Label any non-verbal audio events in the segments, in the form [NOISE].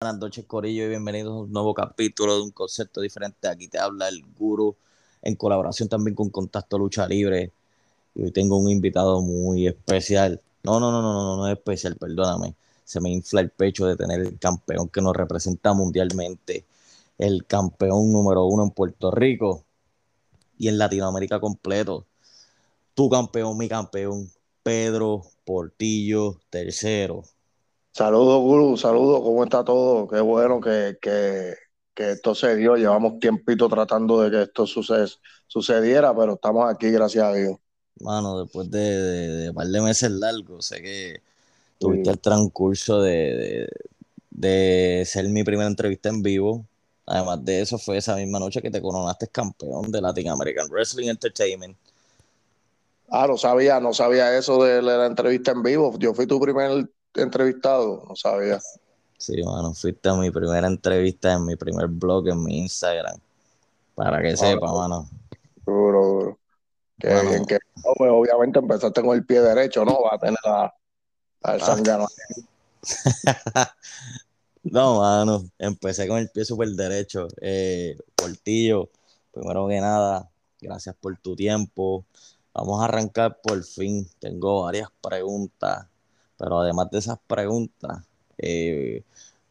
Buenas noches, Corillo, y bienvenidos a un nuevo capítulo de un concepto diferente. Aquí te habla el Guru, en colaboración también con Contacto Lucha Libre. Y hoy tengo un invitado muy especial. No, no, no, no, no, no es especial, perdóname. Se me infla el pecho de tener el campeón que nos representa mundialmente, el campeón número uno en Puerto Rico y en Latinoamérica completo. Tu campeón, mi campeón, Pedro Portillo tercero. Saludos, Guru, saludos, ¿cómo está todo? Qué bueno que, que, que, esto se dio. Llevamos tiempito tratando de que esto sucediera, pero estamos aquí, gracias a Dios. Mano, después de, de, de un par de meses largos, sé que tuviste el transcurso de, de, ser mi primera entrevista en vivo. Además de eso, fue esa misma noche que te coronaste campeón de Latin American Wrestling Entertainment. Ah, no sabía, no sabía eso de la entrevista en vivo. Yo fui tu primer entrevistado, no sabía. Sí, mano, fuiste a mi primera entrevista en mi primer blog en mi Instagram. Para que sepa, mano. Duro, duro. Que bien que pues, obviamente empezaste con el pie derecho, ¿no? Va a tener a, al ah. [LAUGHS] no, mano, empecé con el pie súper derecho. Eh, Portillo, primero que nada, gracias por tu tiempo. Vamos a arrancar por fin. Tengo varias preguntas pero además de esas preguntas, eh,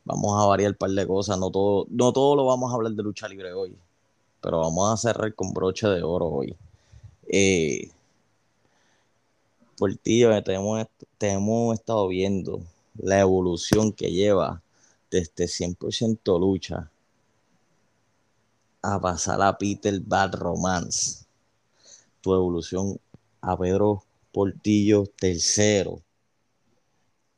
vamos a variar un par de cosas. No todo, no todo lo vamos a hablar de lucha libre hoy, pero vamos a cerrar con broche de oro hoy. Eh, por ti, te hemos, te hemos estado viendo la evolución que lleva desde 100% lucha a pasar a Peter Bad Romance. Tu evolución a Pedro Portillo tercero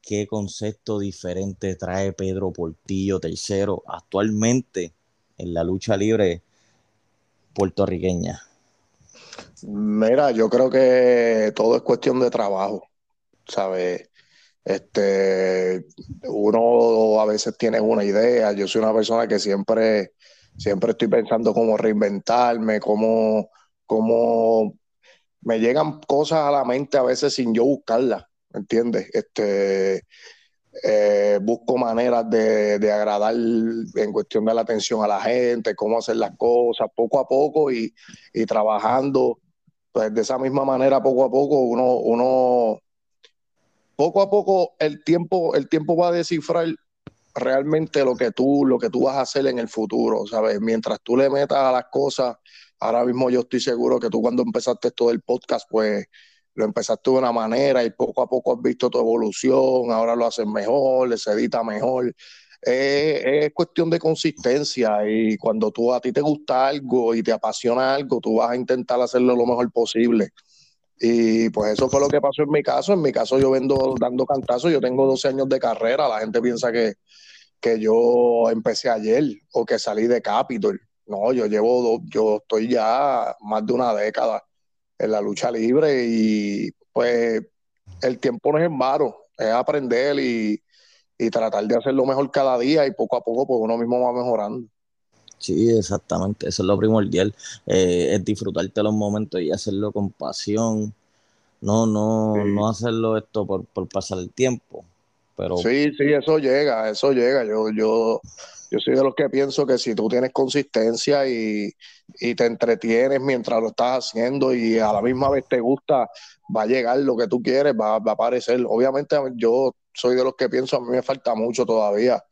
qué concepto diferente trae Pedro Portillo III actualmente en la lucha libre puertorriqueña? Mira, yo creo que todo es cuestión de trabajo, ¿sabes? Este, uno a veces tiene una idea, yo soy una persona que siempre, siempre estoy pensando cómo reinventarme, cómo, cómo me llegan cosas a la mente a veces sin yo buscarlas. ¿Me entiendes? Este, eh, busco maneras de, agradar en cuestión de la atención a la gente, cómo hacer las cosas poco a poco y, trabajando. Pues de esa misma manera, poco a poco, uno, uno, poco a poco el tiempo, el tiempo va a descifrar realmente lo que tú, lo que tú vas a hacer en el futuro, ¿sabes? Mientras tú le metas a las cosas, ahora mismo yo estoy seguro que tú cuando empezaste todo el podcast, pues lo empezaste de una manera y poco a poco has visto tu evolución, ahora lo haces mejor, se edita mejor. es cuestión de consistencia y cuando tú a ti te gusta algo y te apasiona algo, tú vas a intentar hacerlo lo mejor posible. Y pues eso fue lo que pasó en mi caso. En mi caso yo vendo dando cantazos, yo tengo 12 años de carrera, la gente piensa que, que yo empecé ayer o que salí de Capitol. No, yo llevo, yo estoy ya más de una década en la lucha libre y pues el tiempo no es en vano, es aprender y, tratar de hacerlo mejor cada día y poco a poco pues uno mismo va mejorando. Sí, exactamente, eso es lo primordial, eh, es disfrutarte los momentos y hacerlo con pasión, no, no, no hacerlo esto por, por pasar el tiempo, pero... Sí, sí, eso llega, eso llega, yo, yo, yo soy de los que pienso que si tú tienes consistencia y, te entretienes mientras lo estás haciendo y a la misma vez te gusta, va a llegar lo que tú quieres, va, a aparecer. Obviamente yo soy de los que pienso, a mí me falta mucho todavía.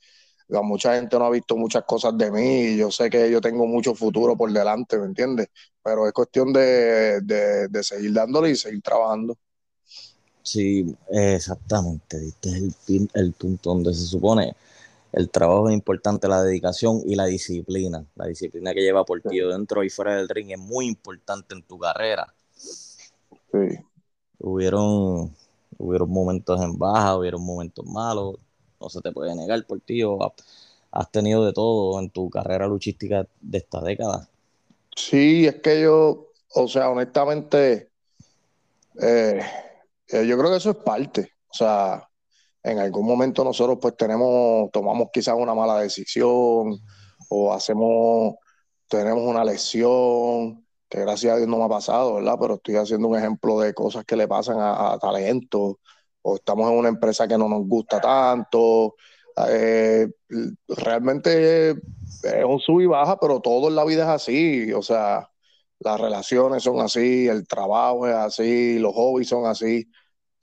Mucha gente no ha visto muchas cosas de mí y yo sé que yo tengo mucho futuro por delante, ¿me entiendes? Pero es cuestión de, de, seguir dándole y seguir trabajando. Sí, exactamente. Es el, el punto donde se supone el trabajo es importante, la dedicación y la disciplina. La disciplina que lleva por ti dentro y fuera del ring es muy importante en tu carrera. Sí. Hubieron, hubieron momentos en baja, hubieron momentos malos, no se te puede negar por ti. has tenido de todo en tu carrera luchística de esta década. Sí, es que yo, o sea, honestamente, eh, eh, yo creo que eso es parte. O sea, en algún momento nosotros pues tenemos, tomamos quizás una mala decisión o hacemos, tenemos una lesión, que gracias a Dios no me ha pasado, ¿verdad? Pero estoy haciendo un ejemplo de cosas que le pasan a, talentos, o estamos en una empresa que no nos gusta tanto, eh, realmente es un sub y baja, pero todo en la vida es así, o sea, las relaciones son así, el trabajo es así, los hobbies son así.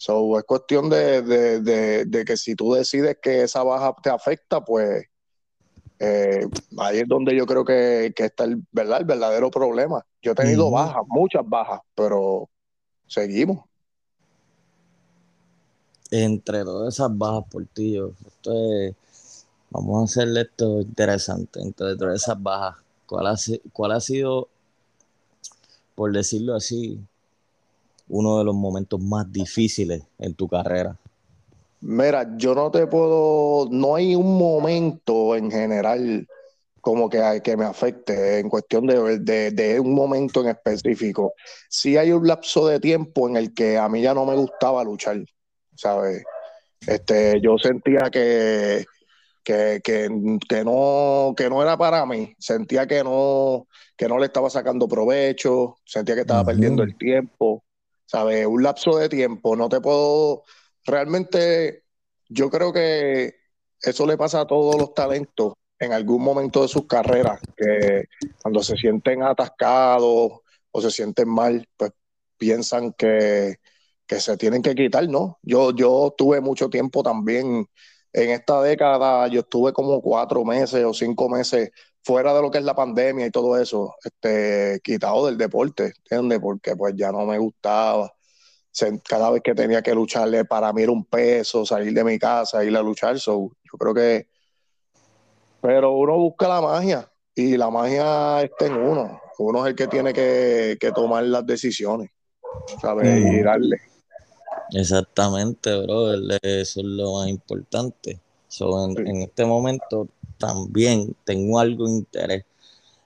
So, es cuestión de, de, que si tú decides que esa baja te afecta, pues eh, ahí es donde yo creo que, está el, ¿verdad? el verdadero problema. Yo he tenido bajas, muchas bajas, pero seguimos. Entre todas esas bajas por ti, esto vamos a hacerle esto interesante. Entre todas esas bajas, ¿cuál ha, cuál ha sido por decirlo así, uno de los momentos más difíciles en tu carrera? Mira, yo no te puedo, no hay un momento en general como que, que me afecte en cuestión de, de, un momento en específico. Sí hay un lapso de tiempo en el que a mí ya no me gustaba luchar, ¿sabes? Este, yo sentía que, que, que, no, que no era para mí, sentía que no, que no le estaba sacando provecho, sentía que estaba perdiendo el tiempo, ¿sabes? Un lapso de tiempo, no te puedo, realmente yo creo que eso le pasa a todos los talentos en algún momento de sus carreras, que cuando se sienten atascados o se sienten mal, pues piensan que, que se tienen que quitar, ¿no? Yo, yo tuve mucho tiempo también en esta década yo estuve como cuatro meses o cinco meses fuera de lo que es la pandemia y todo eso, este, quitado del deporte, ¿entiendes? Porque pues ya no me gustaba. Cada vez que tenía que lucharle para mí era un peso, salir de mi casa, ir a luchar. yo creo que. Pero uno busca la magia y la magia está en uno. Uno es el que tiene que, tomar las decisiones, ¿sabes? Y darle. Exactamente, bro, eso es lo más importante. en, este momento también tengo algo de interés.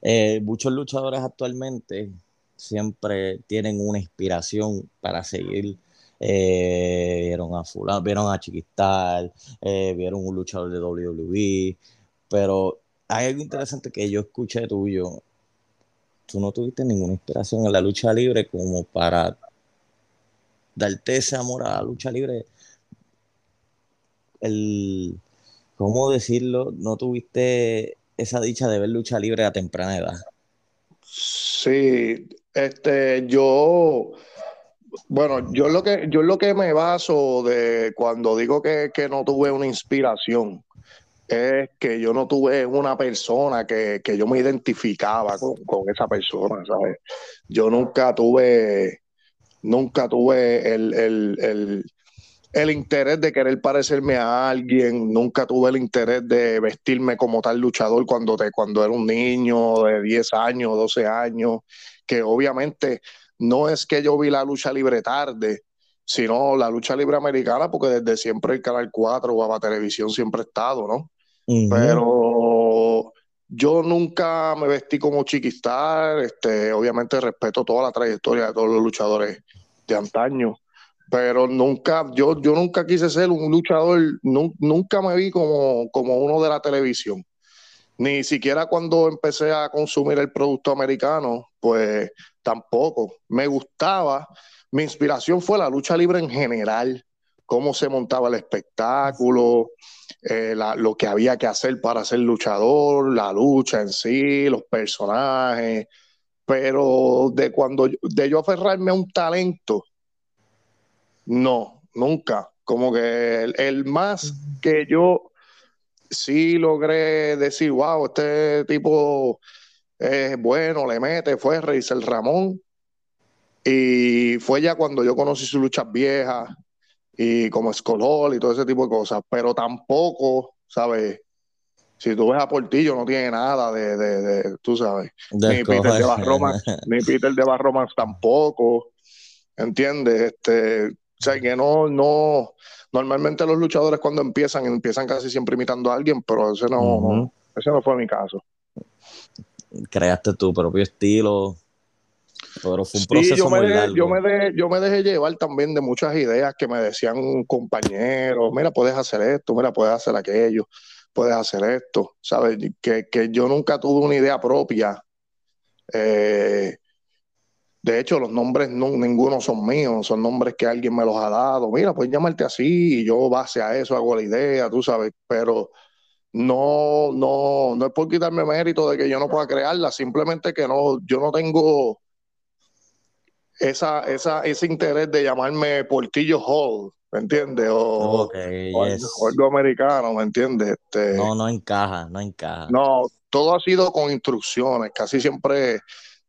Eh, muchos luchadores actualmente siempre tienen una inspiración para seguir. Eh, vieron a Fulano, vieron a Chiquistal, eh, vieron un luchador de WWE, pero hay algo interesante que yo escuché tuyo. Tú no tuviste ninguna inspiración en la lucha libre como para darte ese amor a la lucha libre, el, ¿cómo decirlo? No tuviste esa dicha de ver lucha libre a temprana edad. Sí, este, yo, bueno, yo lo que, yo lo que me baso de cuando digo que, no tuve una inspiración, es que yo no tuve una persona que, yo me identificaba con, con, esa persona, ¿sabes? Yo nunca tuve nunca tuve el, interés de querer parecerme a alguien, nunca tuve el interés de vestirme como tal luchador cuando, te, cuando era un niño de 10 años, 12 años, que obviamente no es que yo vi la lucha libre tarde, sino la lucha libre americana, porque desde siempre el Canal 4 o la televisión siempre ha estado, ¿no? Pero yo nunca me vestí como chiquistar, este, obviamente respeto toda la trayectoria de todos los luchadores de antaño, pero nunca, yo, yo nunca quise ser un luchador, nunca me vi como, como uno de la televisión. Ni siquiera cuando empecé a consumir el producto americano, pues tampoco. Me gustaba, mi inspiración fue la lucha libre en general, cómo se montaba el espectáculo, eh, lo que había que hacer para ser luchador, la lucha en sí, los personajes. Pero de cuando de yo aferrarme a un talento, no, nunca. Como que el, más que yo sí logré decir, wow, este tipo es bueno, le mete, fue el Ramón. Y fue ya cuando yo conocí sus luchas viejas, y como Escolol y todo ese tipo de cosas, pero tampoco, ¿sabes? Si tú ves a Portillo, no tiene nada de, de, tú sabes, ni Peter de Barromas, ni Peter de Barromas tampoco, ¿entiendes? Este, o sea, que no, no, normalmente los luchadores cuando empiezan, empiezan casi siempre imitando a alguien, pero ese no, ese no fue mi caso. Creaste tu propio estilo, pero fue un proceso yo me, muy dejé, Yo me, dejé, yo me dejé llevar también de muchas ideas que me decían compañeros, mira, puedes hacer esto, mira, puedes hacer aquello, puedes hacer esto, ¿sabes? Que, yo nunca tuve una idea propia. Eh, De hecho, los nombres no, ninguno son míos, son nombres que alguien me los ha dado. Mira, puedes llamarte así y yo base a eso hago la idea, tú sabes, pero no, no, no es por quitarme mérito de que yo no pueda crearla, simplemente que no, yo no tengo esa, esa, ese interés de llamarme Portillo Hall, ¿me entiendes? O, algo americano, ¿me entiendes? Este, no, no encaja, no encaja. No, todo ha sido con instrucciones, casi siempre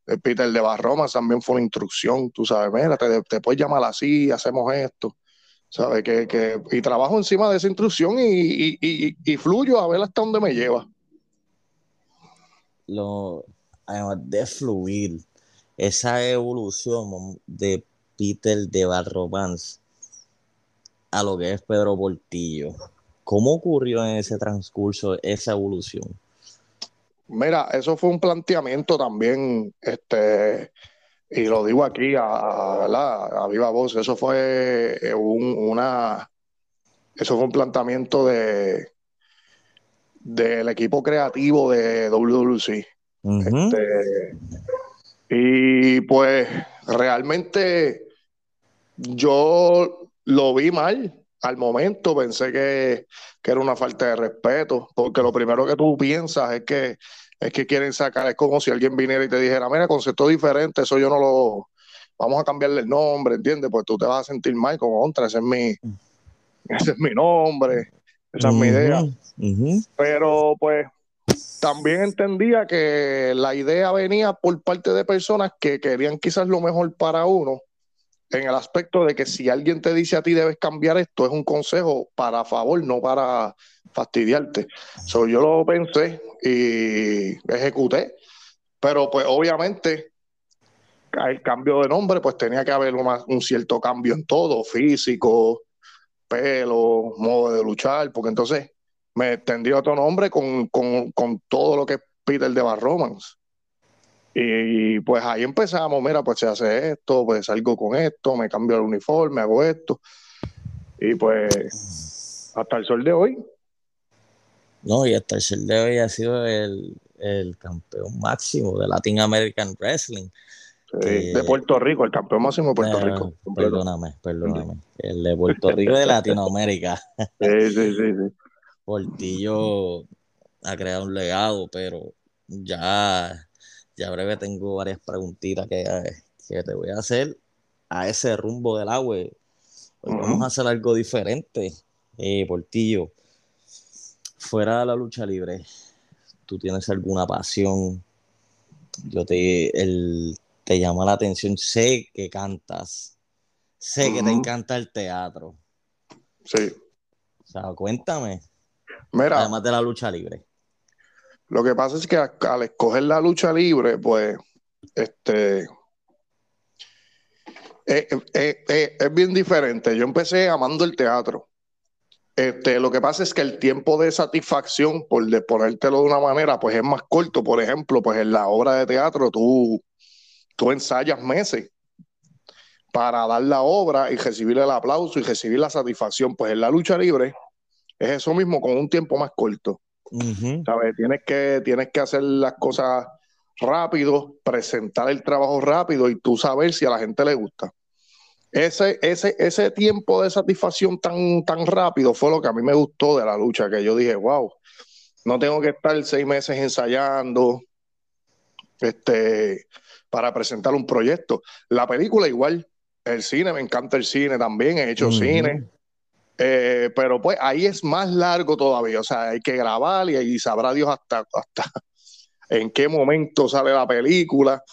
eh, Peter de Barromas también fue una instrucción, tú sabes, mira, te, te puedes llamar así, hacemos esto. ¿Sabes? Que, que, y trabajo encima de esa instrucción y, y, y, fluyo a ver hasta dónde me lleva. Lo, además de fluir, esa evolución de Peter de Barromans a lo que es Pedro Portillo, ¿cómo ocurrió en ese transcurso esa evolución? Mira, eso fue un planteamiento también, este, y lo digo aquí a, a, viva voz, eso fue eh, un, una, eso fue un planteamiento de del equipo creativo de WWC. Este, y pues realmente yo lo vi mal al momento, pensé que, que, era una falta de respeto, porque lo primero que tú piensas es que es que quieren sacar, es como si alguien viniera y te dijera, mira, concepto diferente, eso yo no lo, vamos a cambiarle el nombre, ¿entiendes? Pues tú te vas a sentir mal como contra, ese es mi, ese es mi nombre, esa es mi idea. Pero pues también entendía que la idea venía por parte de personas que querían quizás lo mejor para uno, en el aspecto de que si alguien te dice a ti debes cambiar esto, es un consejo para favor, no para fastidiarte. So, yo lo pensé y ejecuté, pero pues obviamente el cambio de nombre, pues tenía que haber un cierto cambio en todo, físico, pelo, modo de luchar, porque entonces me tendría otro nombre con, con, todo lo que es Peter de Barromans. Y pues ahí empezamos, mira, pues se hace esto, pues salgo con esto, me cambio el uniforme, hago esto. Y pues hasta el sol de hoy no, y hasta el sol de hoy ha sido el, campeón máximo de Latin American Wrestling. de Puerto Rico, el campeón máximo de Puerto Rico. Perdóname, perdóname. [LAUGHS] El de Puerto Rico y de Latinoamérica. Sí, sí, sí, sí. Portillo ha creado un legado, pero ya, ya breve tengo varias preguntitas que, que te voy a hacer a ese rumbo del agua. Vamos a hacer algo diferente, eh, Portillo fuera de la lucha libre, tú tienes alguna pasión, yo te, te llama la atención, sé que cantas, sé que te encanta el teatro. Sí. O sea, cuéntame. Mira, además de la lucha libre. Lo que pasa es que al escoger la lucha libre, pues, este, eh, eh, eh, es bien diferente. Yo empecé amando el teatro. Este, lo que pasa es que el tiempo de satisfacción, por de ponértelo de una manera, pues es más corto. Por ejemplo, pues en la obra de teatro tú, tú ensayas meses para dar la obra y recibir el aplauso y recibir la satisfacción. Pues en la lucha libre es eso mismo con un tiempo más corto. ¿Sabes? Tienes que, tienes que hacer las cosas rápido, presentar el trabajo rápido y tú saber si a la gente le gusta ese, ese, ese tiempo de satisfacción tan, tan rápido fue lo que a mí me gustó de la lucha, que yo dije, wow, no tengo que estar seis meses ensayando este, para presentar un proyecto. La película igual, el cine, me encanta el cine también, he hecho cine. Eh, pero pues ahí es más largo todavía, o sea, hay que grabar y, ahí sabrá Dios hasta, hasta [LAUGHS] en qué momento sale la película,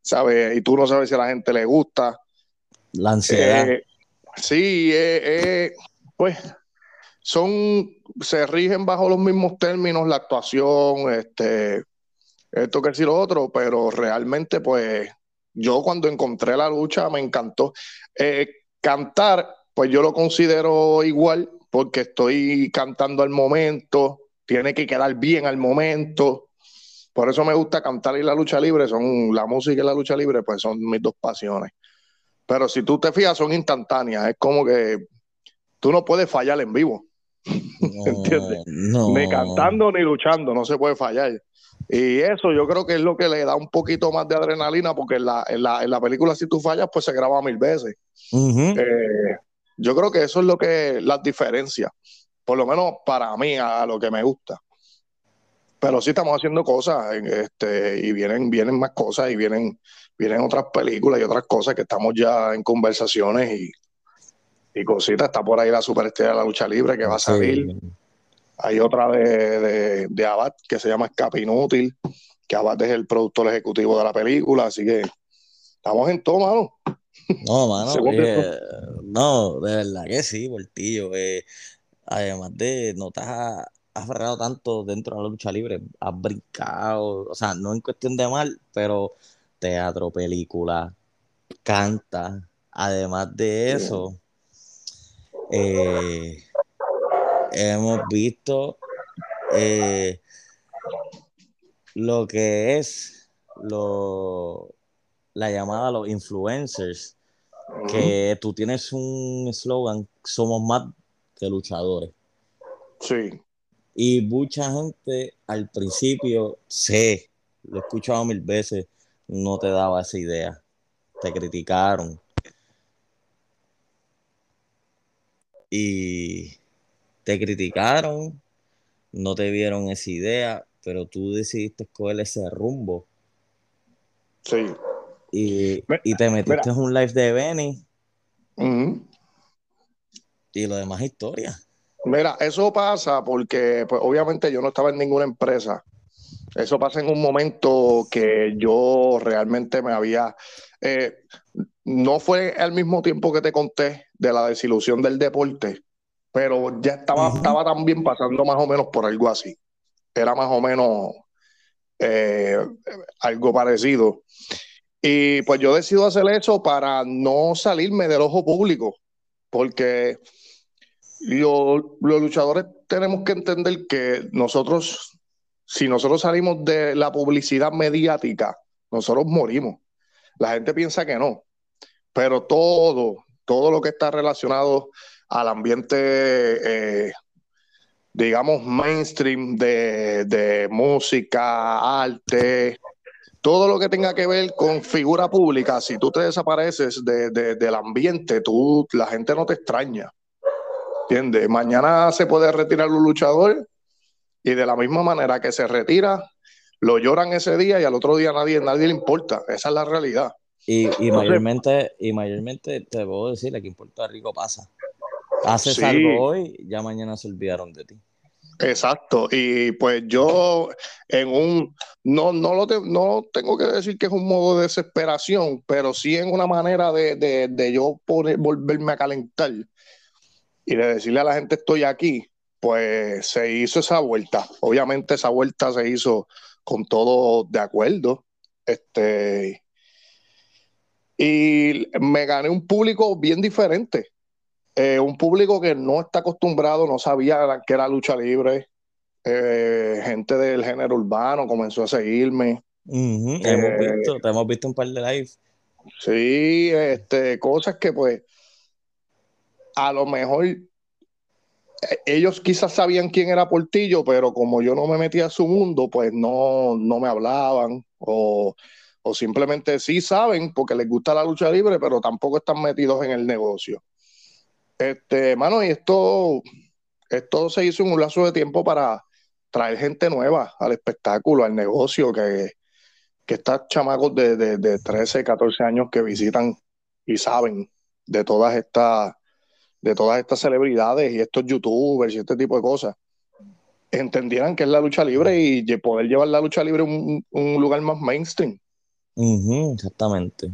¿sabes? Y tú no sabes si a la gente le gusta. La ansiedad. Eh, sí, eh, pues son, se rigen bajo los mismos términos, la actuación, este, esto que decir lo otro, pero realmente, pues, yo cuando encontré la lucha me encantó. cantar, pues yo lo considero igual, porque estoy cantando al momento, tiene que quedar bien al momento. Por eso me gusta cantar y la lucha libre, son la música y la lucha libre, pues son mis dos pasiones. Pero si tú te fijas, son instantáneas. Es como que tú no puedes fallar en vivo. [LAUGHS] ¿Entiendes? Ni cantando ni luchando, no se puede fallar. Y eso yo creo que es lo que le da un poquito más de adrenalina, porque en la, en la, en la película si tú fallas, pues se graba mil veces. Eh, yo creo que eso es lo que las diferencias, por lo menos para mí, a, lo que me gusta. Pero sí estamos haciendo cosas, este, y vienen, vienen más cosas, y vienen, vienen otras películas y otras cosas que estamos ya en conversaciones y, y cositas. Está por ahí la superestrella de la lucha libre que va a salir. Hay otra de, de, Abad que se llama Escape Inútil, que Abad es el productor ejecutivo de la película, así que estamos en todo, mano. No, mano, eh, no, de verdad que sí, Portillo. Eh, además de no te has aferrado tanto dentro de la lucha libre, has brincado, o sea, no en cuestión de mal, pero teatro, película, canta. Además de eso, eh, hemos visto eh, lo que es lo, la llamada los influencers, que tú tienes un eslogan, somos más que luchadores. Sí. Y mucha gente al principio, sé, lo he escuchado mil veces, no te daba esa idea. Te criticaron. Y te criticaron, no te vieron esa idea, pero tú decidiste escoger ese rumbo. Sí. Y, te metiste en un live de Benny. Y lo demás historia. Mira, eso pasa porque, pues, obviamente yo no estaba en ninguna empresa. Eso pasa en un momento que yo realmente me había. Eh, no fue al mismo tiempo que te conté de la desilusión del deporte, pero ya estaba, estaba también pasando más o menos por algo así. Era más o menos eh, algo parecido. Y pues yo decido hacer eso para no salirme del ojo público, porque los luchadores tenemos que entender que nosotros, si nosotros salimos de la publicidad mediática, nosotros morimos. La gente piensa que no, pero todo, todo lo que está relacionado al ambiente, eh, digamos, mainstream de, música, arte, todo lo que tenga que ver con figura pública, si tú te desapareces del ambiente, tú, la gente no te extraña. ¿Entiendes? Mañana se puede retirar un luchador y de la misma manera que se retira, lo lloran ese día y al otro día nadie, nadie le importa. Esa es la realidad. Y, mayormente, y mayormente te puedo decir, aquí en Puerto Rico pasa. Haces algo hoy, ya mañana se olvidaron de ti. Exacto, y pues yo en un, no, no, lo no tengo que decir que es un modo de desesperación, pero sí en una manera de, de, yo volverme a calentar y de decirle a la gente estoy aquí, pues se hizo esa vuelta. Obviamente esa vuelta se hizo con todo de acuerdo. Este, y me gané un público bien diferente. Eh, un público que no está acostumbrado, no sabía que era lucha libre. Eh, gente del género urbano comenzó a seguirme. hemos eh, visto, te hemos visto un par de live. Sí, este, cosas que pues a lo mejor ellos quizás sabían quién era Portillo, pero como yo no me metía a su mundo, pues no, no me hablaban o, o simplemente sí saben porque les gusta la lucha libre, pero tampoco están metidos en el negocio. Este, mano, y esto, esto se hizo en un lazo de tiempo para traer gente nueva al espectáculo, al negocio, que, que estas chamacos de, de, 13, 14 años que visitan y saben de todas estas de todas estas celebridades y estos youtubers y este tipo de cosas entendieran que es la lucha libre y poder llevar la lucha libre a un, lugar más mainstream. exactamente.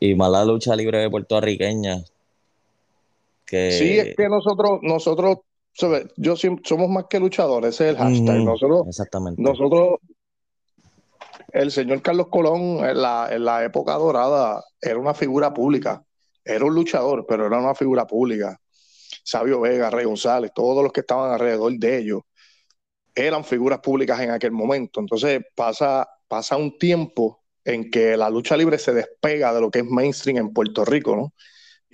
Y más la lucha libre puertorriqueña, Sí, es que nosotros, nosotros, yo somos más que luchadores, ese es el hashtag. nosotros, Exactamente. Nosotros, el señor Carlos Colón en la, en la época dorada era una figura pública, era un luchador, pero era una figura pública. Sabio Vega, Rey González, todos los que estaban alrededor de ellos eran figuras públicas en aquel momento. Entonces pasa, pasa un tiempo en que la lucha libre se despega de lo que es mainstream en Puerto Rico, ¿no?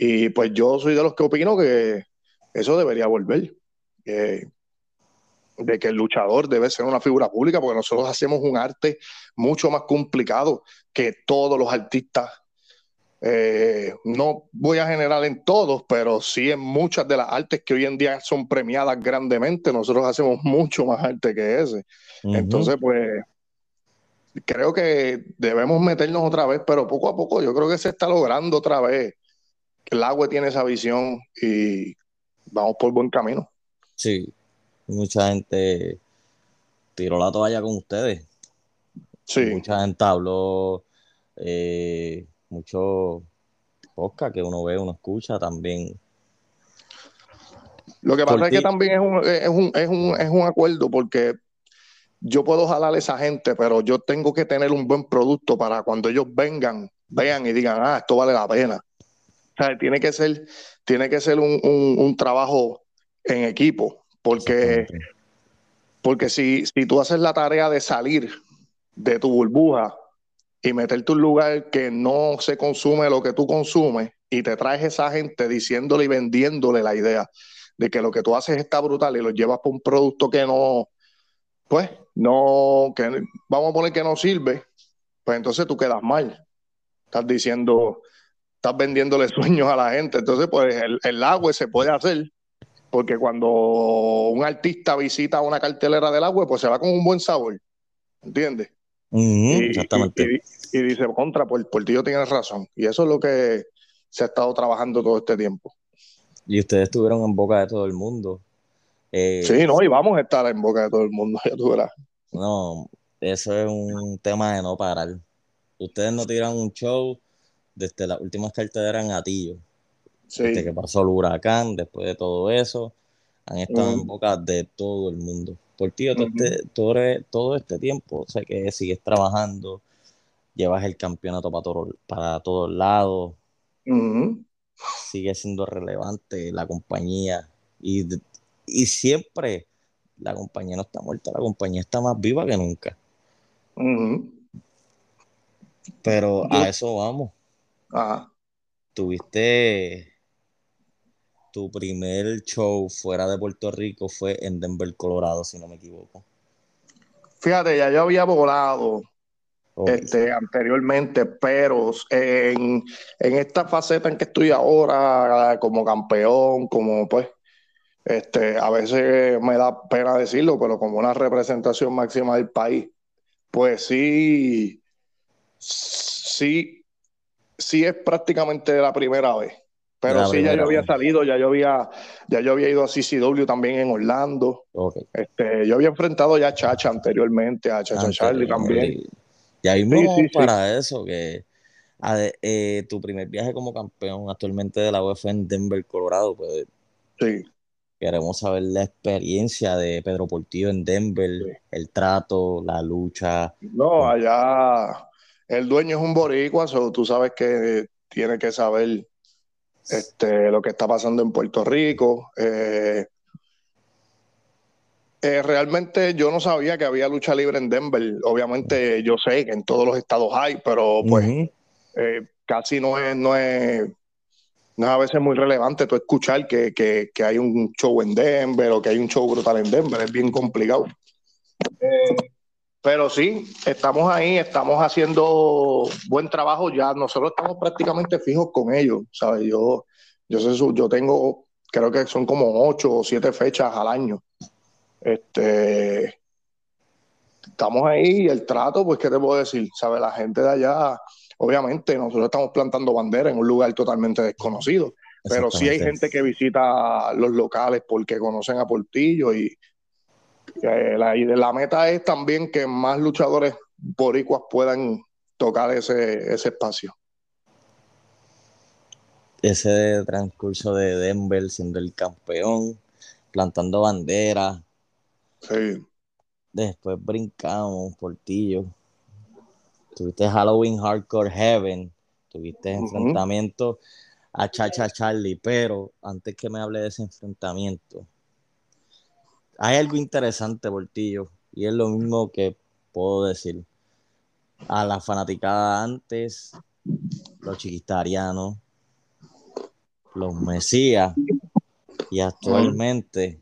Y pues yo soy de los que opino que eso debería volver. de que el luchador debe ser una figura pública, porque nosotros hacemos un arte mucho más complicado que todos los artistas. Eh, no voy a generar en todos, pero sí en muchas de las artes que hoy en día son premiadas grandemente, nosotros hacemos mucho más arte que ese. Entonces, pues, creo que debemos meternos otra vez, pero poco a poco yo creo que se está logrando otra vez. El agua tiene esa visión y vamos por buen camino. Sí, mucha gente tiró la toalla con ustedes. Sí. Mucha gente habló, eh, mucho podcast que uno ve, uno escucha también. Lo que pasa es que también es un, es, un, es, un, es un acuerdo porque yo puedo jalar a esa gente, pero yo tengo que tener un buen producto para cuando ellos vengan, vean y digan, ah, esto vale la pena. O sea, tiene que ser, tiene que ser un, un trabajo en equipo. Porque, porque si, si tú haces la tarea de salir de tu burbuja y meterte un lugar que no se consume lo que tú consumes y te traes esa gente diciéndole y vendiéndole la idea de que lo que tú haces está brutal y lo llevas por un producto que no, pues, no, que vamos a poner que no sirve, pues entonces tú quedas mal. Estás diciendo, estás vendiéndole sueños a la gente. Entonces, pues el, el agua se puede hacer, porque cuando un artista visita una cartelera del agua, pues se va con un buen sabor, ¿entiendes? y, exactamente. Y, dice, contra, por, por ti yo tienes razón. Y eso es lo que se ha estado trabajando todo este tiempo. Y ustedes estuvieron en boca de todo el mundo. Eh, sí, no, y vamos a estar en boca de todo el mundo, [LAUGHS] ya tú verás. No, eso es un tema de no parar. Ustedes no tiran un show desde las últimas carteleras en Atillo desde que pasó el huracán, después de todo eso, han estado en boca de todo el mundo. Por ti, todo, este, todo, este tiempo, sé que sigues trabajando, llevas el campeonato para, todo, para todos lados, sigue siendo relevante la compañía y, y siempre la compañía no está muerta, la compañía está más viva que nunca. Pero a eso vamos. Tuviste tu primer show fuera de Puerto Rico fue en Denver, Colorado, si no me equivoco. Fíjate, ya yo había volado este, anteriormente, pero en, esta faceta en que estoy ahora, como campeón, como pues, este, a veces me da pena decirlo, pero como una representación máxima del país, pues sí, sí, sí es prácticamente la primera vez. Pero sí, ya yo había salido, ya yo había, ya yo había ido a CCW también en Orlando. Este, yo había enfrentado ya a Chacha anteriormente, a Chacha Charlie también. Y ahí mismo para eso, que eh, tu primer viaje como campeón actualmente de la UEFA en Denver, Colorado, pues sí. queremos saber la experiencia de Pedro Portillo en Denver, el trato, la lucha. No, allá el dueño es un boricua, tú sabes que tiene que saber este, lo que está pasando en Puerto Rico. Eh, eh, realmente yo no sabía que había lucha libre en Denver. Obviamente yo sé que en todos los estados hay, pero pues eh, casi no es, no es, no es a veces muy relevante tú escuchar que, que, que, hay un show en Denver o que hay un show brutal en Denver. Es bien complicado. Pero sí, estamos ahí, estamos haciendo buen trabajo ya. Nosotros estamos prácticamente fijos con ellos, ¿sabes? Yo, yo, sé, yo tengo, creo que son como ocho o siete fechas al año. Este, estamos ahí y el trato, pues, ¿qué te puedo decir? ¿Sabes? La gente de allá, obviamente, nosotros estamos plantando bandera en un lugar totalmente desconocido, pero sí hay gente que visita los locales porque conocen a Portillo y la, y la meta es también que más luchadores boricuas puedan tocar ese, ese espacio. Ese transcurso de Denver siendo el campeón, plantando bandera. Sí. Después brincamos, Portillo. Tuviste Halloween Hardcore Heaven. Tuviste enfrentamiento a Chacha Charlie. Pero antes que me hable de ese enfrentamiento, hay algo interesante, Portillo, y es lo mismo que puedo decir. A la fanaticada antes, los chiquitarianos, los mesías, y actualmente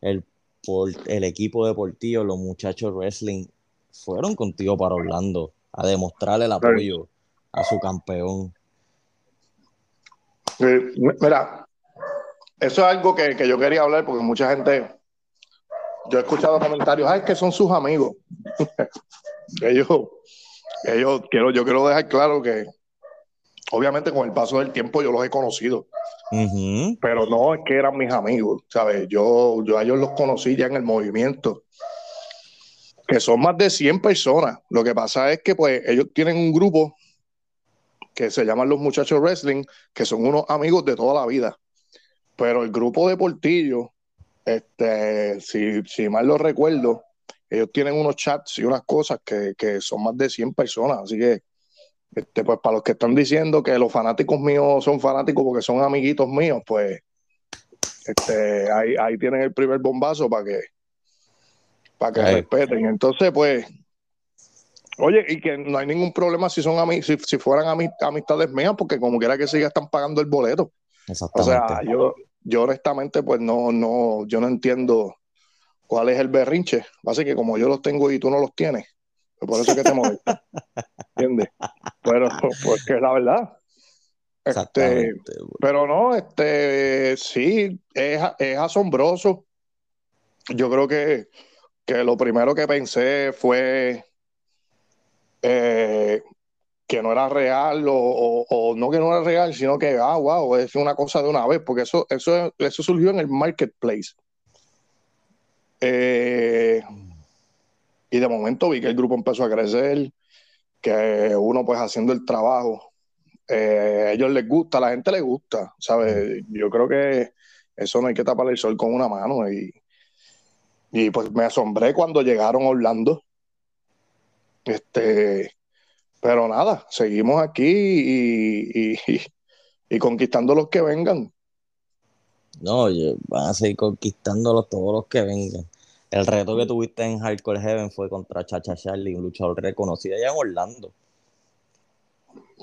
el el equipo deportivo, los muchachos wrestling, fueron contigo para Orlando a demostrarle el apoyo a su campeón. mira, eso es algo que, que, yo quería hablar porque mucha gente, yo he escuchado comentarios, ay, que son sus amigos. [LAUGHS] ellos, ellos, quiero, yo quiero dejar claro que obviamente con el paso del tiempo yo los he conocido. Pero no es que eran mis amigos, ¿sabes? Yo, yo a ellos los conocí ya en el movimiento, que son más de 100 personas. Lo que pasa es que pues ellos tienen un grupo que se llaman los muchachos wrestling, que son unos amigos de toda la vida. Pero el grupo de Portillo, este, si, si mal lo recuerdo, ellos tienen unos chats y unas cosas que, que son más de 100 personas, así que este, pues para los que están diciendo que los fanáticos míos son fanáticos porque son amiguitos míos, pues este, ahí, ahí tienen el primer bombazo para que, para que respeten. Entonces, pues, oye, y que no hay ningún problema si son si, si fueran amistades mías, porque como quiera que siga están pagando el boleto. O sea, yo, yo honestamente, pues no, no, yo no entiendo cuál es el berrinche. Así que como yo los tengo y tú no los tienes, pues por eso es que te molesta. [LAUGHS] ¿Entiendes? Pero, pues que es la verdad. Este, pero no, este, sí, es, es asombroso. Yo creo que, que, lo primero que pensé fue eh, que no era real o, no que no era real, sino que, ah, wow, es una cosa de una vez, porque eso, eso, eso surgió en el marketplace. Eh, y de momento vi que el grupo empezó a crecer, que uno pues haciendo el trabajo, eh, a ellos les gusta, a la gente les gusta, ¿sabes? Yo creo que eso no hay que tapar el sol con una mano y, y pues me asombré cuando llegaron a Orlando. Este, pero nada, seguimos aquí y, y, y conquistando los que vengan. No, van a seguir conquistándolos todos los que vengan. El reto que tuviste en Hardcore Heaven fue contra Chacha Charlie, un luchador reconocido allá en Orlando.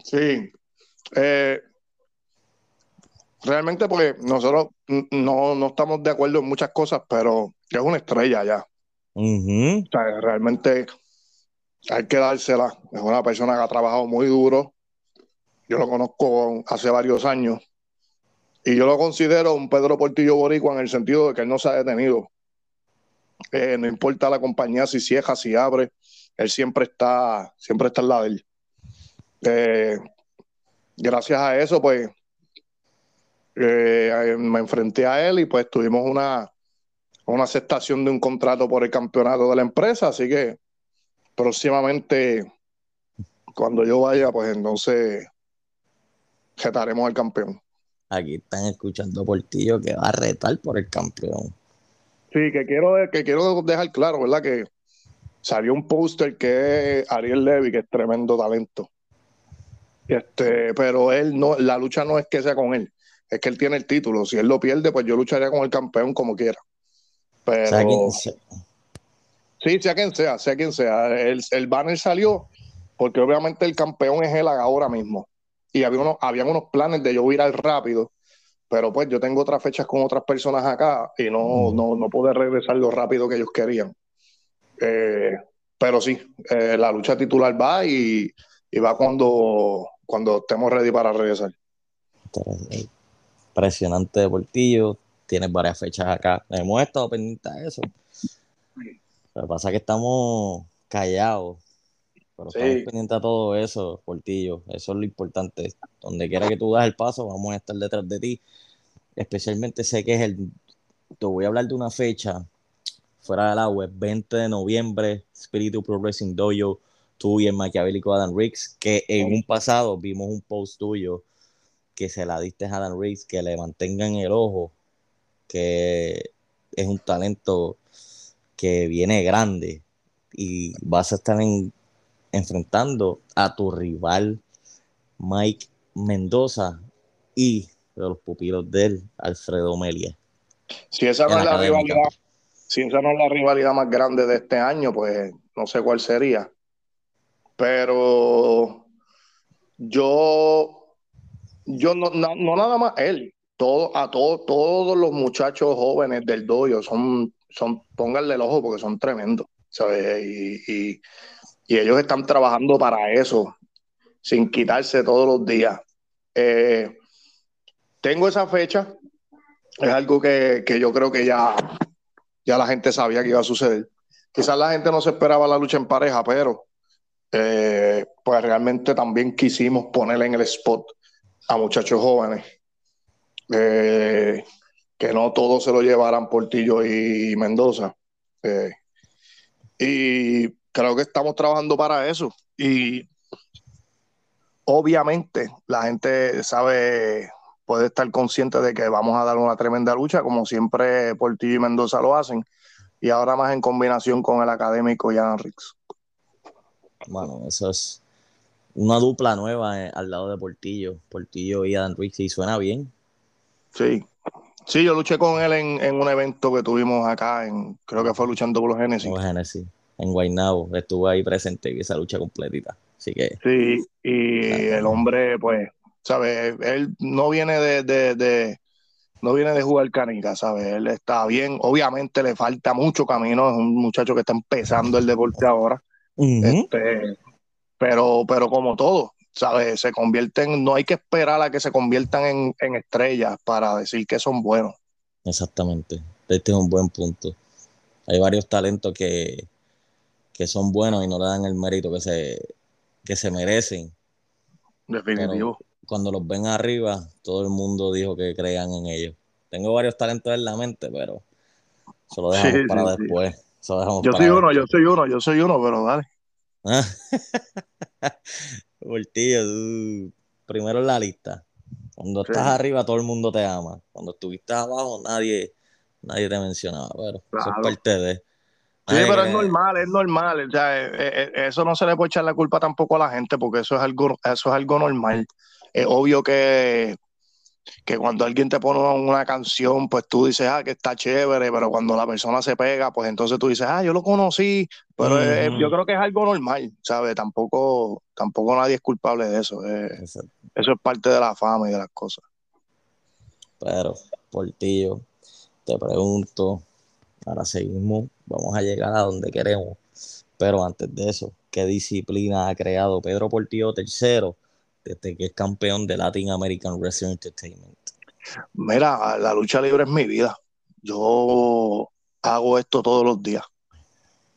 Sí. Eh, realmente, porque nosotros no, estamos de acuerdo en muchas cosas, pero es una estrella ya. realmente hay que dársela. Es una persona que ha trabajado muy duro. Yo lo conozco hace varios años. Y yo lo considero un Pedro Portillo Boricua en el sentido de que él no se ha detenido. Eh, no importa la compañía si cierra, si abre, él siempre está, siempre está al lado de él. Eh, gracias a eso, pues, eh, me enfrenté a él y pues tuvimos una, una aceptación de un contrato por el campeonato de la empresa, así que próximamente, cuando yo vaya, pues entonces retaremos al campeón. Aquí están escuchando Portillo que va a retar por el campeón. Sí, que quiero, que quiero dejar claro, ¿verdad? Que salió un póster que es Ariel Levy, que es tremendo talento. Este, pero él no, la lucha no es que sea con él, es que él tiene el título. Si él lo pierde, pues yo lucharía con el campeón como quiera. Pero. Sí, sea quien sea, sea quien sea. El, el banner salió porque obviamente el campeón es él ahora mismo. Y había unos, habían unos planes de yo ir al rápido pero pues yo tengo otras fechas con otras personas acá y no, no, no pude regresar lo rápido que ellos querían. Eh, pero sí, eh, la lucha titular va y, va cuando, cuando estemos ready para regresar. Impresionante deportivo, tienes varias fechas acá. Hemos estado pendientes de eso. Lo que pasa es que estamos callados, pero estamos pendientes a todo eso, Portillo. Eso es lo importante. Donde quiera que tú das el paso, vamos a estar detrás de ti. Especialmente sé que es el. Te voy a hablar de una fecha fuera del agua, 20 de noviembre, Spiritu Progressing Dojo, tú y el maquiavélico Adam Riggs, que en un pasado vimos un post tuyo que se la diste a Adam Riggs, que le mantengan el ojo, que es un talento que viene grande y vas a estar en, enfrentando a tu rival Mike Mendoza y de los pupilos de él, Alfredo Melia. Si esa no es la rivalidad, si esa no es la rivalidad más grande de este año, pues no sé cuál sería. Pero yo, yo no, nada más él, todo, a todos todos los muchachos jóvenes del doyo son son, pónganle el ojo porque son tremendos, ¿sabes? Y, ellos están trabajando para eso, sin quitarse todos los días. Eh, tengo esa fecha, es algo que, yo creo que ya, ya la gente sabía que iba a suceder. Quizás la gente no se esperaba la lucha en pareja, pero eh, pues realmente también quisimos ponerle en el spot a muchachos jóvenes. Eh, que no todos se lo llevaran Portillo y Mendoza. Eh, y creo que estamos trabajando para eso. Y obviamente la gente sabe, puede estar consciente de que vamos a dar una tremenda lucha, como siempre Portillo y Mendoza lo hacen. Y ahora más en combinación con el académico Jan Rix. Bueno, eso es una dupla nueva eh, al lado de Portillo. Portillo y Adam Rix, y suena bien. Sí, Sí, yo luché con él en, un evento que tuvimos acá, en, creo que fue luchando por los Genesis. Los Genesis, en Guaynabo, estuve ahí presente en esa lucha completita. Así que. Sí, y el hombre, pues, ¿sabes? Él no viene de, no viene de jugar canica, ¿sabes? Él está bien, obviamente le falta mucho camino, es un muchacho que está empezando el deporte ahora. este, pero, pero como todo, ¿sabes? Se convierten, no hay que esperar a que se conviertan en, estrellas para decir que son buenos. Exactamente, este es un buen punto. Hay varios talentos que, que son buenos y no le dan el mérito que se, que se merecen. Definitivo. cuando los ven arriba, todo el mundo dijo que crean en ellos. Tengo varios talentos en la mente, pero se lo dejamos para después. yo soy uno, yo soy uno, yo soy uno, pero dale. [LAUGHS] Portillo, primero en la lista. Cuando estás arriba, todo el mundo te ama. Cuando estuviste abajo, nadie, nadie te mencionaba. Pero eso es parte de. Sí, pero es normal, es normal. O eh, eh, eh, eso no se le puede echar la culpa tampoco a la gente, porque eso es algo, eso es algo normal. Es obvio que que cuando alguien te pone una canción, pues tú dices, ah, que está chévere, pero cuando la persona se pega, pues entonces tú dices, ah, yo lo conocí, pero yo creo que es algo normal, ¿sabes? Tampoco, tampoco nadie es culpable de eso. eso es parte de la fama y de las cosas. Pero, Portillo, te pregunto, ahora seguimos, vamos a llegar a donde queremos, pero antes de eso, ¿qué disciplina ha creado Pedro Portillo tercero? Desde que es campeón de Latin American Wrestling Entertainment? Mira, la lucha libre es mi vida. Yo hago esto todos los días.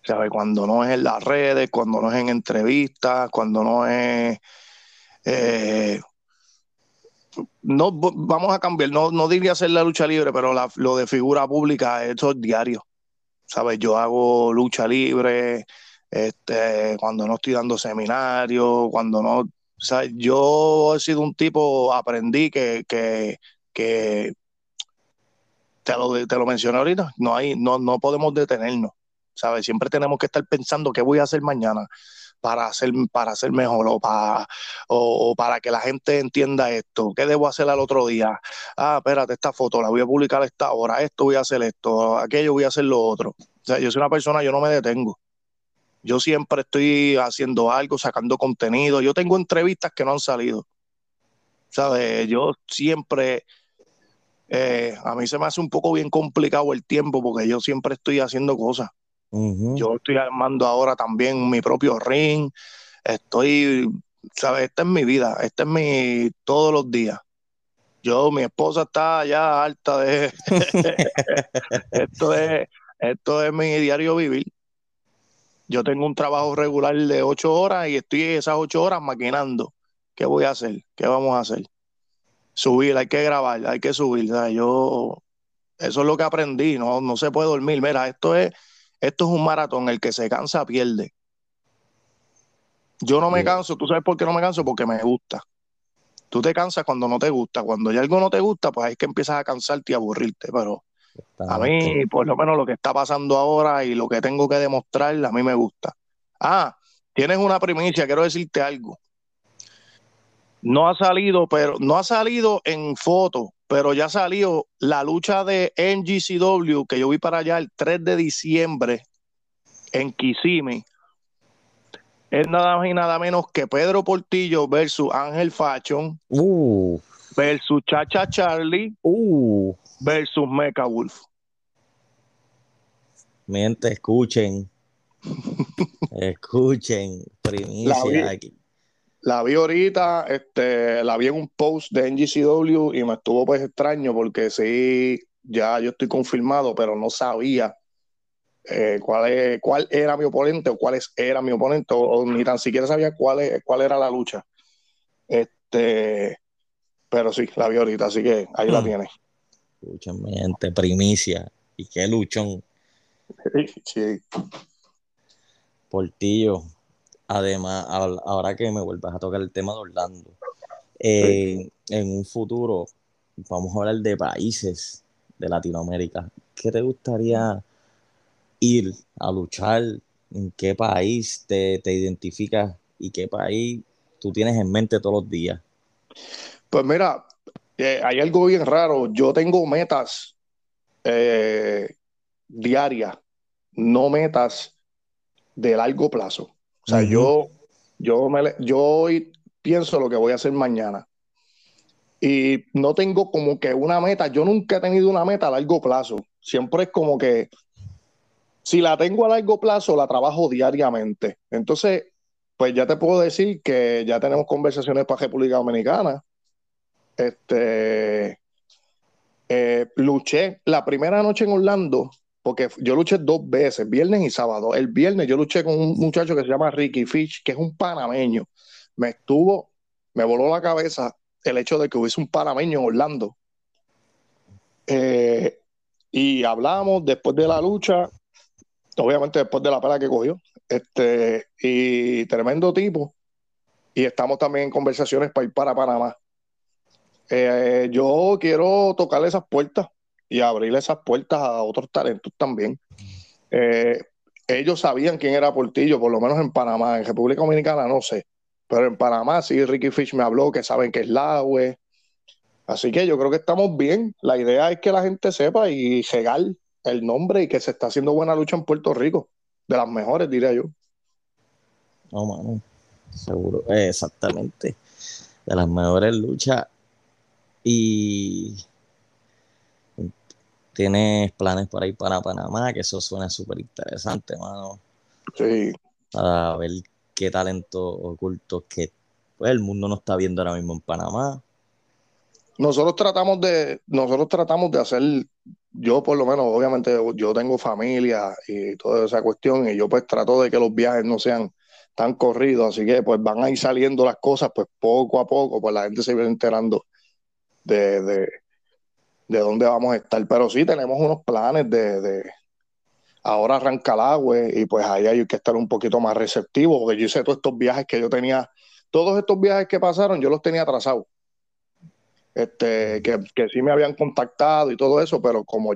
¿Sabes? Cuando no es en las redes, cuando no es en entrevistas, cuando no es. Eh, no, vamos a cambiar, no, no diría hacer la lucha libre, pero lo de figura pública, es diario. ¿Sabes? Yo hago lucha libre, este, cuando no estoy dando seminarios, cuando no o sea, yo he sido un tipo, aprendí que, que, que te, lo, te lo mencioné ahorita, no, hay, no, no podemos detenernos, ¿sabes? Siempre tenemos que estar pensando qué voy a hacer mañana para hacer, para hacer mejor o para, o, para que la gente entienda esto. ¿Qué debo hacer al otro día? Ah, espérate, esta foto la voy a publicar a esta hora, esto voy a hacer esto, aquello voy a hacer lo otro. O sea, yo soy una persona, yo no me detengo. Yo siempre estoy haciendo algo, sacando contenido. Yo tengo entrevistas que no han salido. ¿Sabes? Yo siempre, eh, a mí se me hace un poco bien complicado el tiempo porque yo siempre estoy haciendo cosas. Yo estoy armando ahora también mi propio ring. Estoy, ¿sabes? Esta es mi vida. Esta es mi todos los días. Yo, mi esposa está ya alta de [LAUGHS] esto es, esto es mi diario vivir. Yo tengo un trabajo regular de ocho horas y estoy esas ocho horas maquinando. ¿Qué voy a hacer? ¿Qué vamos a hacer? Subir, hay que grabar, hay que subir. yo, eso es lo que aprendí, no, no se puede dormir. Mira, esto es, esto es un maratón, el que se cansa pierde. Yo no me canso, ¿tú sabes por qué no me canso? Porque me gusta. Tú te cansas cuando no te gusta. Cuando ya algo no te gusta, pues hay que empiezas a cansarte y aburrirte. Pero a mí, por lo menos lo que está pasando ahora y lo que tengo que demostrar, a mí me gusta. Ah, tienes una primicia, quiero decirte algo. No ha salido, pero no ha salido en foto, pero ya salió la lucha de NGCW que yo vi para allá el 3 de diciembre en Kissimmee. Es nada más y nada menos que Pedro Portillo versus Ángel Fashion uh. versus Chacha Charlie uh versus Mecha Wolf. Mi gente, escuchen. escuchen. Primicia aquí. La vi ahorita, este, la vi en un post de NGCW y me estuvo pues extraño porque sí, ya yo estoy confirmado, pero no sabía eh, cuál, es, cuál era mi oponente o cuáles era mi oponente, o, ni tan siquiera sabía cuál, es, cuál era la lucha. Este, pero sí, la vi ahorita, así que ahí la hmm. Tienes. Escúchame, gente, primicia. Y qué luchón. Sí. Portillo, además, ahora que me vuelvas a tocar el tema de Orlando, eh, en un futuro vamos a hablar de países de Latinoamérica. ¿Qué te gustaría ir a luchar? ¿En qué país te, identificas y qué país tú tienes en mente todos los días? Pues mira, eh, hay algo bien raro. Yo tengo metas eh, diarias, no metas de largo plazo. O sea, yo, yo, me, yo hoy pienso lo que voy a hacer mañana. Y no tengo como que una meta. Yo nunca he tenido una meta a largo plazo. Siempre es como que si la tengo a largo plazo, la trabajo diariamente. Entonces, pues ya te puedo decir que ya tenemos conversaciones para República Dominicana. Este, eh, luché la primera noche en Orlando porque yo luché dos veces, viernes y sábado. El viernes yo luché con un muchacho que se llama Ricky Fish, que es un panameño. Me estuvo, me voló la cabeza el hecho de que hubiese un panameño en Orlando. Eh, y hablamos después de la lucha, obviamente después de la pela que cogió, este, y tremendo tipo. Y estamos también en conversaciones para ir para Panamá. Eh, yo quiero tocarle esas puertas y abrirle esas puertas a otros talentos también. Eh, ellos sabían quién era Portillo, por lo menos en Panamá, en República Dominicana no sé, pero en Panamá sí, Ricky Fish me habló que saben que es Laue. Así que yo creo que estamos bien. La idea es que la gente sepa y llegar el nombre y que se está haciendo buena lucha en Puerto Rico. De las mejores, diría yo. No, mano. Seguro. exactamente. De las mejores luchas. Y tienes planes para ir para Panamá, que eso suena súper interesante, mano. Sí. Para ver qué talento oculto que pues, el mundo no está viendo ahora mismo en Panamá. Nosotros tratamos de, nosotros tratamos de hacer, yo por lo menos, obviamente yo tengo familia y toda esa cuestión, y yo pues trato de que los viajes no sean tan corridos, así que pues van a ir saliendo las cosas pues poco a poco, pues la gente se viene enterando de, de dónde vamos a estar. Pero sí tenemos unos planes de, ahora arranca el agua y pues ahí hay que estar un poquito más receptivo, porque yo hice todos estos viajes que yo tenía, todos estos viajes que pasaron, yo los tenía atrasados. Este, que, que sí me habían contactado y todo eso, pero como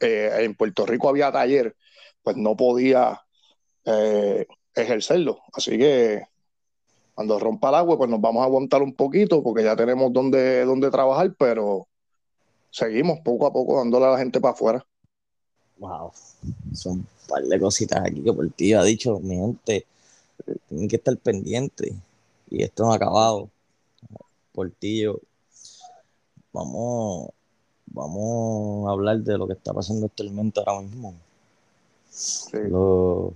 eh, en Puerto Rico había taller, pues no podía eh, ejercerlo. Así que cuando rompa el agua, pues nos vamos a aguantar un poquito, porque ya tenemos donde, donde trabajar, pero seguimos poco a poco dándole a la gente para afuera. Wow, son un par de cositas aquí que por ti ha dicho, mi gente, tienen que estar pendientes y esto no ha acabado. Portillo, vamos, vamos a hablar de lo que está pasando actualmente ahora mismo. Los,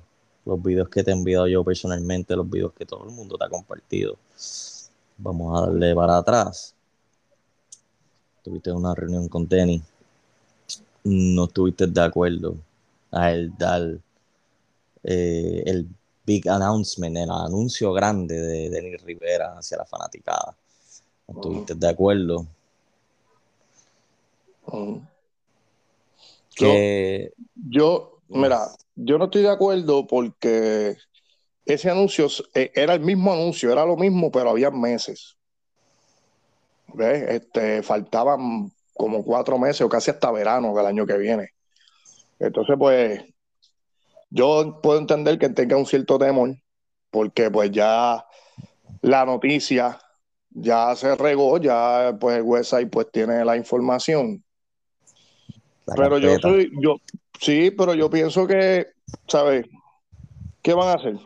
los videos que te he enviado yo personalmente, los videos que todo el mundo te ha compartido. Vamos a darle para atrás tuviste una reunión con Denny, no estuviste de acuerdo a él dar eh, el big announcement, el anuncio grande de Denny Rivera hacia la fanaticada. No estuviste de acuerdo. Yo, mira, yo no estoy de acuerdo porque ese anuncio eh, era el mismo anuncio, era lo mismo, pero había meses. Este, faltaban como cuatro meses o casi hasta verano del año que viene. Entonces, pues, yo puedo entender que tenga un cierto temor, porque pues ya la noticia ya se regó, ya pues el website pues tiene la información. Pero yo soy, yo, sí, pero yo pienso que, ¿sabes? ¿Qué van a hacer?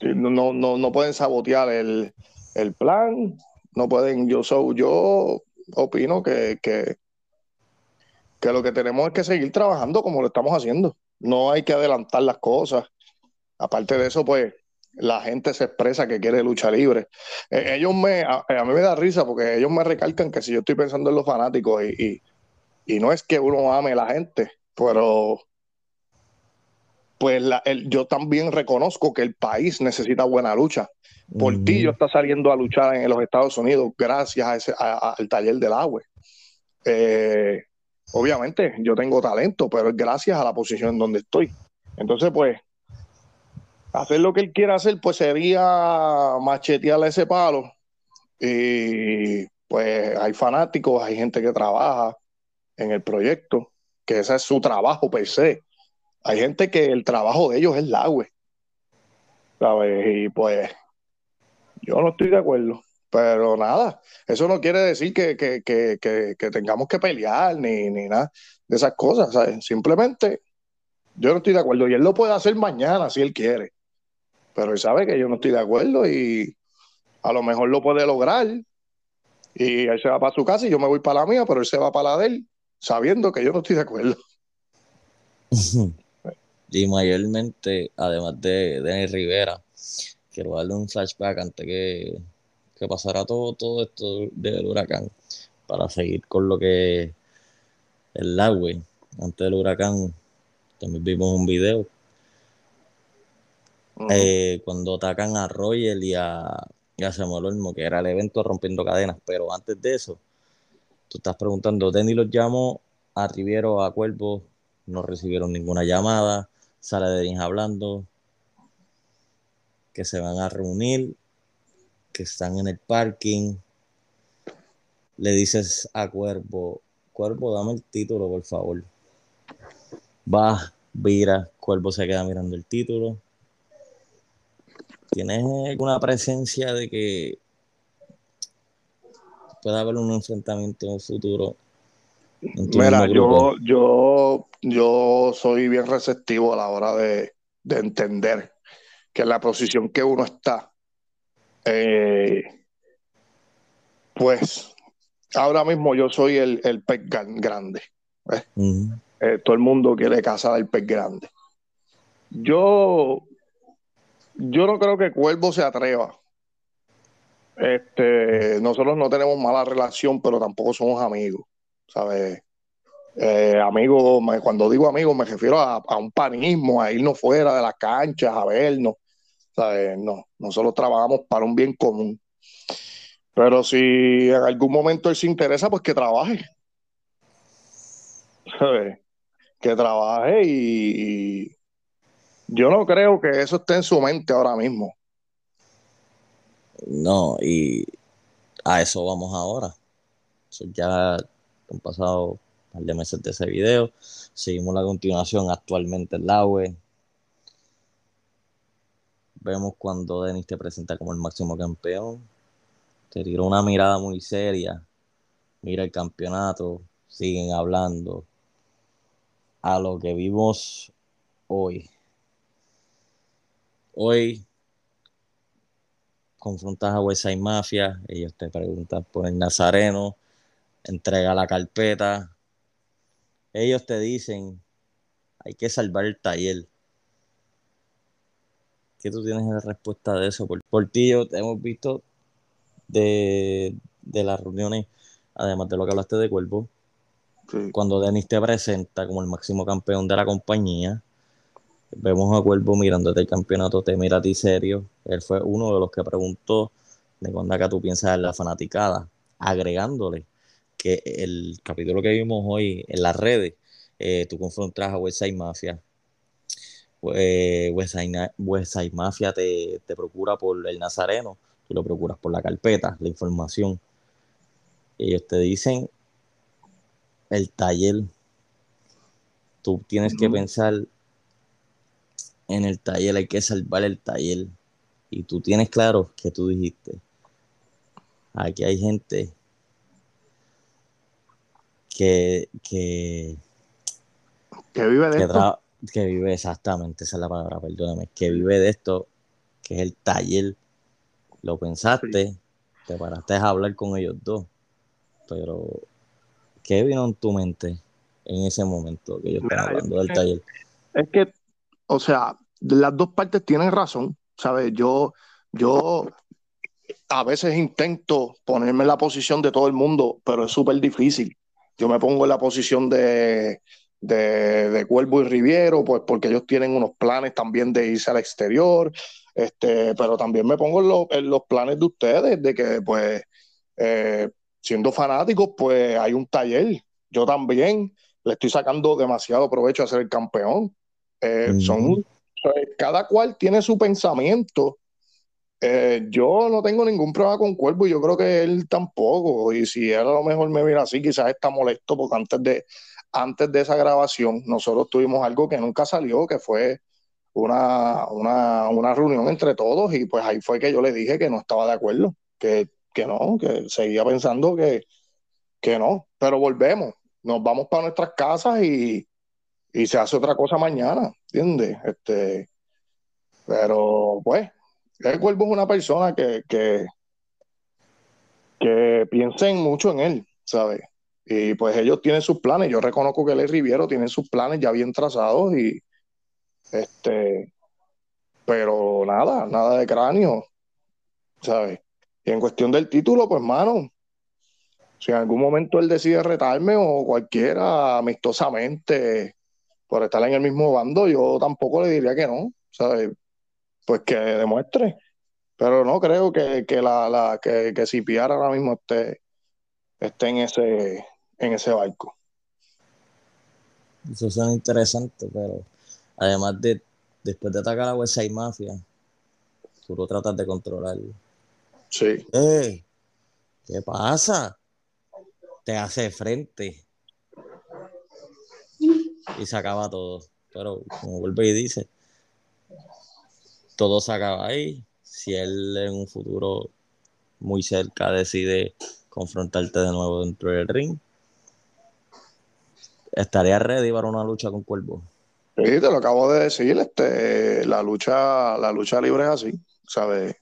No, no, no pueden sabotear el, el plan, no pueden, yo soy, yo opino que, que, lo que tenemos es que seguir trabajando como lo estamos haciendo. no hay que adelantar las cosas. Aparte de eso, pues la gente se expresa que quiere lucha libre. Eh, ellos me, a, mí me da risa porque ellos me recalcan que si yo estoy pensando en los fanáticos y, y, no es que uno ame a la gente, pero pues yo también reconozco que el país necesita buena lucha. Portillo está saliendo a luchar en los Estados Unidos gracias a ese, al taller del agua. Eh, obviamente yo tengo talento, pero es gracias a la posición en donde estoy. Entonces, pues, hacer lo que él quiera hacer, pues sería machetearle ese palo. Y pues hay fanáticos, hay gente que trabaja en el proyecto, que ese es su trabajo per se. Hay gente que el trabajo de ellos es la web. ¿Sabes? Y pues yo no estoy de acuerdo. Pero nada, eso no quiere decir que, tengamos que pelear ni, ni, nada de esas cosas. Simplemente yo no estoy de acuerdo. Y él lo puede hacer mañana si él quiere. Pero él sabe que yo no estoy de acuerdo y a lo mejor lo puede lograr. Y él se va para su casa y yo me voy para la mía, pero él se va para la de él, sabiendo que yo no estoy de acuerdo. [LAUGHS] y mayormente, además de Denis Rivera, quiero darle un flashback antes que que pasará todo, todo esto del huracán para seguir con lo que el agua antes del huracán también vimos un video eh, cuando atacan a Royal y a, y a Samuel que era el evento rompiendo cadenas pero antes de eso tú estás preguntando Denny los llamó a Riviero a Cuervo no recibieron ninguna llamada sale de hablando que se van a reunir que están en el parking, le dices a Cuervo, Cuervo, dame el título, por favor. Va, vira, Cuervo se queda mirando el título. ¿Tienes alguna presencia de que pueda haber un enfrentamiento en el futuro? Mira, yo, yo, yo soy bien receptivo a la hora de, de entender que en la posición que uno está, eh, pues ahora mismo yo soy el, el pez grande. Eh, todo el mundo quiere cazar al pez grande. Yo, yo no creo que Cuervo se atreva. Este, nosotros no tenemos mala relación, pero tampoco somos amigos, ¿sabes? Eh, amigos, cuando digo amigos me refiero a, a, un panismo, a irnos fuera de las canchas, a vernos. No, nosotros trabajamos para un bien común. Pero si en algún momento él se interesa, pues que trabaje. Que trabaje y, yo no creo que eso esté en su mente ahora mismo. No, y a eso vamos ahora. ya han pasado un par de meses de ese video. Seguimos la continuación actualmente en la web vemos cuando Denis te presenta como el máximo campeón. Te tiró una mirada muy seria. Mira el campeonato. Siguen hablando. A lo que vimos hoy. Hoy confrontas a Westside Mafia. Ellos te preguntan por el Nazareno. Entrega la carpeta. Ellos te dicen, hay que salvar el taller ¿Qué tú tienes la respuesta de eso? Por, por ti, yo, hemos visto de, las reuniones, además de lo que hablaste de Cuervo, cuando Denis te presenta como el máximo campeón de la compañía, vemos a Cuervo mirándote el campeonato, te mira a ti serio. Él fue uno de los que preguntó de cuándo acá tú piensas en la fanaticada, agregándole que el capítulo que vimos hoy en las redes, eh, tú confrontas a Westside Mafia, pues Westside, Mafia te, procura por el Nazareno, tú lo procuras por la carpeta, la información. Ellos te dicen el taller. Tú tienes que pensar en el taller, hay que salvar el taller. Y tú tienes claro que tú dijiste, aquí hay gente que, que, que vive de esto que vive exactamente, esa es la palabra, perdóname, que vive de esto, que es el taller. Lo pensaste, te paraste a hablar con ellos dos, pero ¿qué vino en tu mente en ese momento que yo estaba hablando del taller? Es que, o sea, las dos partes tienen razón, ¿sabes? Yo, yo a veces intento ponerme en la posición de todo el mundo, pero es súper difícil. Yo me pongo en la posición de, de, de, Cuervo y Riviero, pues porque ellos tienen unos planes también de irse al exterior, este, pero también me pongo en, lo, en los planes de ustedes, de que pues eh, siendo fanáticos, pues hay un taller. Yo también le estoy sacando demasiado provecho a ser el campeón. Eh, mm -hmm. Son cada cual tiene su pensamiento. Eh, yo no tengo ningún problema con Cuervo y yo creo que él tampoco. Y si él a lo mejor me mira así, quizás está molesto porque antes de, antes de esa grabación nosotros tuvimos algo que nunca salió, que fue una, una, una reunión entre todos y pues ahí fue que yo le dije que no estaba de acuerdo, que, que no, que seguía pensando que, que no. Pero volvemos, nos vamos para nuestras casas y, y se hace otra cosa mañana, ¿entiendes? Este, pero pues, el cuervo es una persona que, que, piensen mucho en él, ¿sabes? Y pues ellos tienen sus planes. Yo reconozco que el Riviero tiene sus planes ya bien trazados y este, pero nada, nada de cráneo, ¿sabes? Y en cuestión del título, pues mano, si en algún momento él decide retarme o cualquiera amistosamente por estar en el mismo bando, yo tampoco le diría que no, ¿sabes? Pues que demuestre. Pero no creo que, que la, la que, que si Piara ahora mismo esté, esté en ese en ese barco. Eso suena interesante, pero además de después de atacar a West Side Mafia, tú lo tratas de controlarlo. Sí. Eh, ¿Qué pasa? Te hace frente. Y se acaba todo. Pero como vuelve y dice, todo se acaba ahí. Si él en un futuro muy cerca decide confrontarte de nuevo dentro del ring, estaría ready para una lucha con Cuervo. Sí, te lo acabo de decir, este, la lucha, la lucha libre es así, ¿sabes?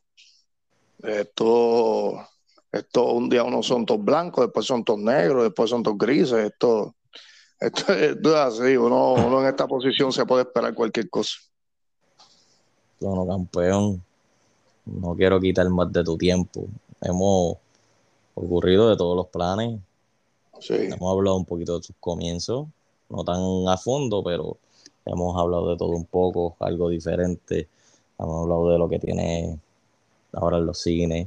Esto, esto un día uno son todos blancos, después son todos negros, después son todos grises, esto, esto, esto es así, uno, uno en esta posición se puede esperar cualquier cosa. Bueno, campeón, no quiero quitar más de tu tiempo. Hemos ocurrido de todos los planes. Sí. Hemos hablado un poquito de tus comienzos, no tan a fondo, pero hemos hablado de todo un poco, algo diferente. Hemos hablado de lo que tiene ahora en los cines,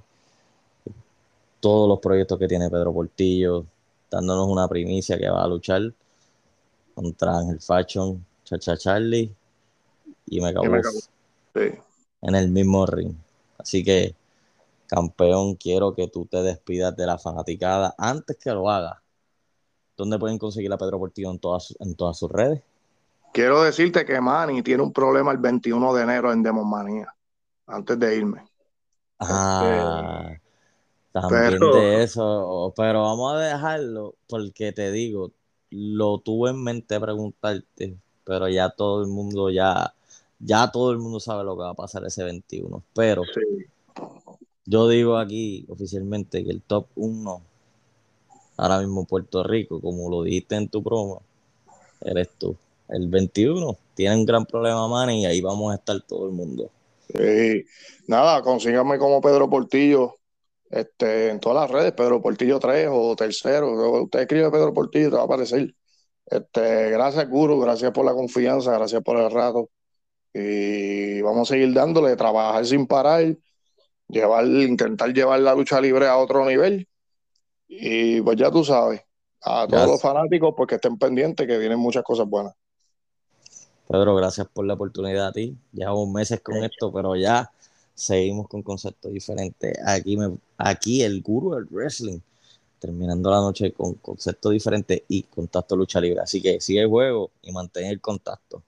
todos los proyectos que tiene Pedro Portillo, dándonos una primicia que va a luchar contra Ángel Fashion, Chacha Charlie y Mega Wolf sí. en el mismo ring. Así que, campeón, quiero que tú te despidas de la fanaticada antes que lo hagas. ¿Dónde pueden conseguir a Pedro Portillo en todas, en todas sus redes? Quiero decirte que Manny tiene un problema el 21 de enero en Demonmanía, antes de irme. Ah, este, también pero, de eso, pero vamos a dejarlo porque te digo, lo tuve en mente preguntarte, pero ya todo el mundo ya, ya todo el mundo sabe lo que va a pasar ese 21, pero sí. yo digo aquí oficialmente que el top 1 ahora mismo Puerto Rico, como lo dijiste en tu promo, eres tú. El 21 tiene un gran problema, man, y ahí vamos a estar todo el mundo. Sí. Nada, consíganme como Pedro Portillo este, en todas las redes, Pedro Portillo 3 o tercero. Usted escribe Pedro Portillo, te va a aparecer. Este, gracias, Guru, gracias por la confianza, gracias por el rato. Y vamos a seguir dándole, trabajar sin parar, llevar, intentar llevar la lucha libre a otro nivel. Y pues ya tú sabes, a todos Gracias. los fanáticos, pues que estén pendientes, que vienen muchas cosas buenas. Pedro, gracias por la oportunidad a ti. Llevamos meses con esto, pero ya seguimos con conceptos diferentes. Aquí, me, aquí el guru del wrestling, terminando la noche con conceptos diferentes y contacto lucha libre. Así que sigue el juego y mantén el contacto.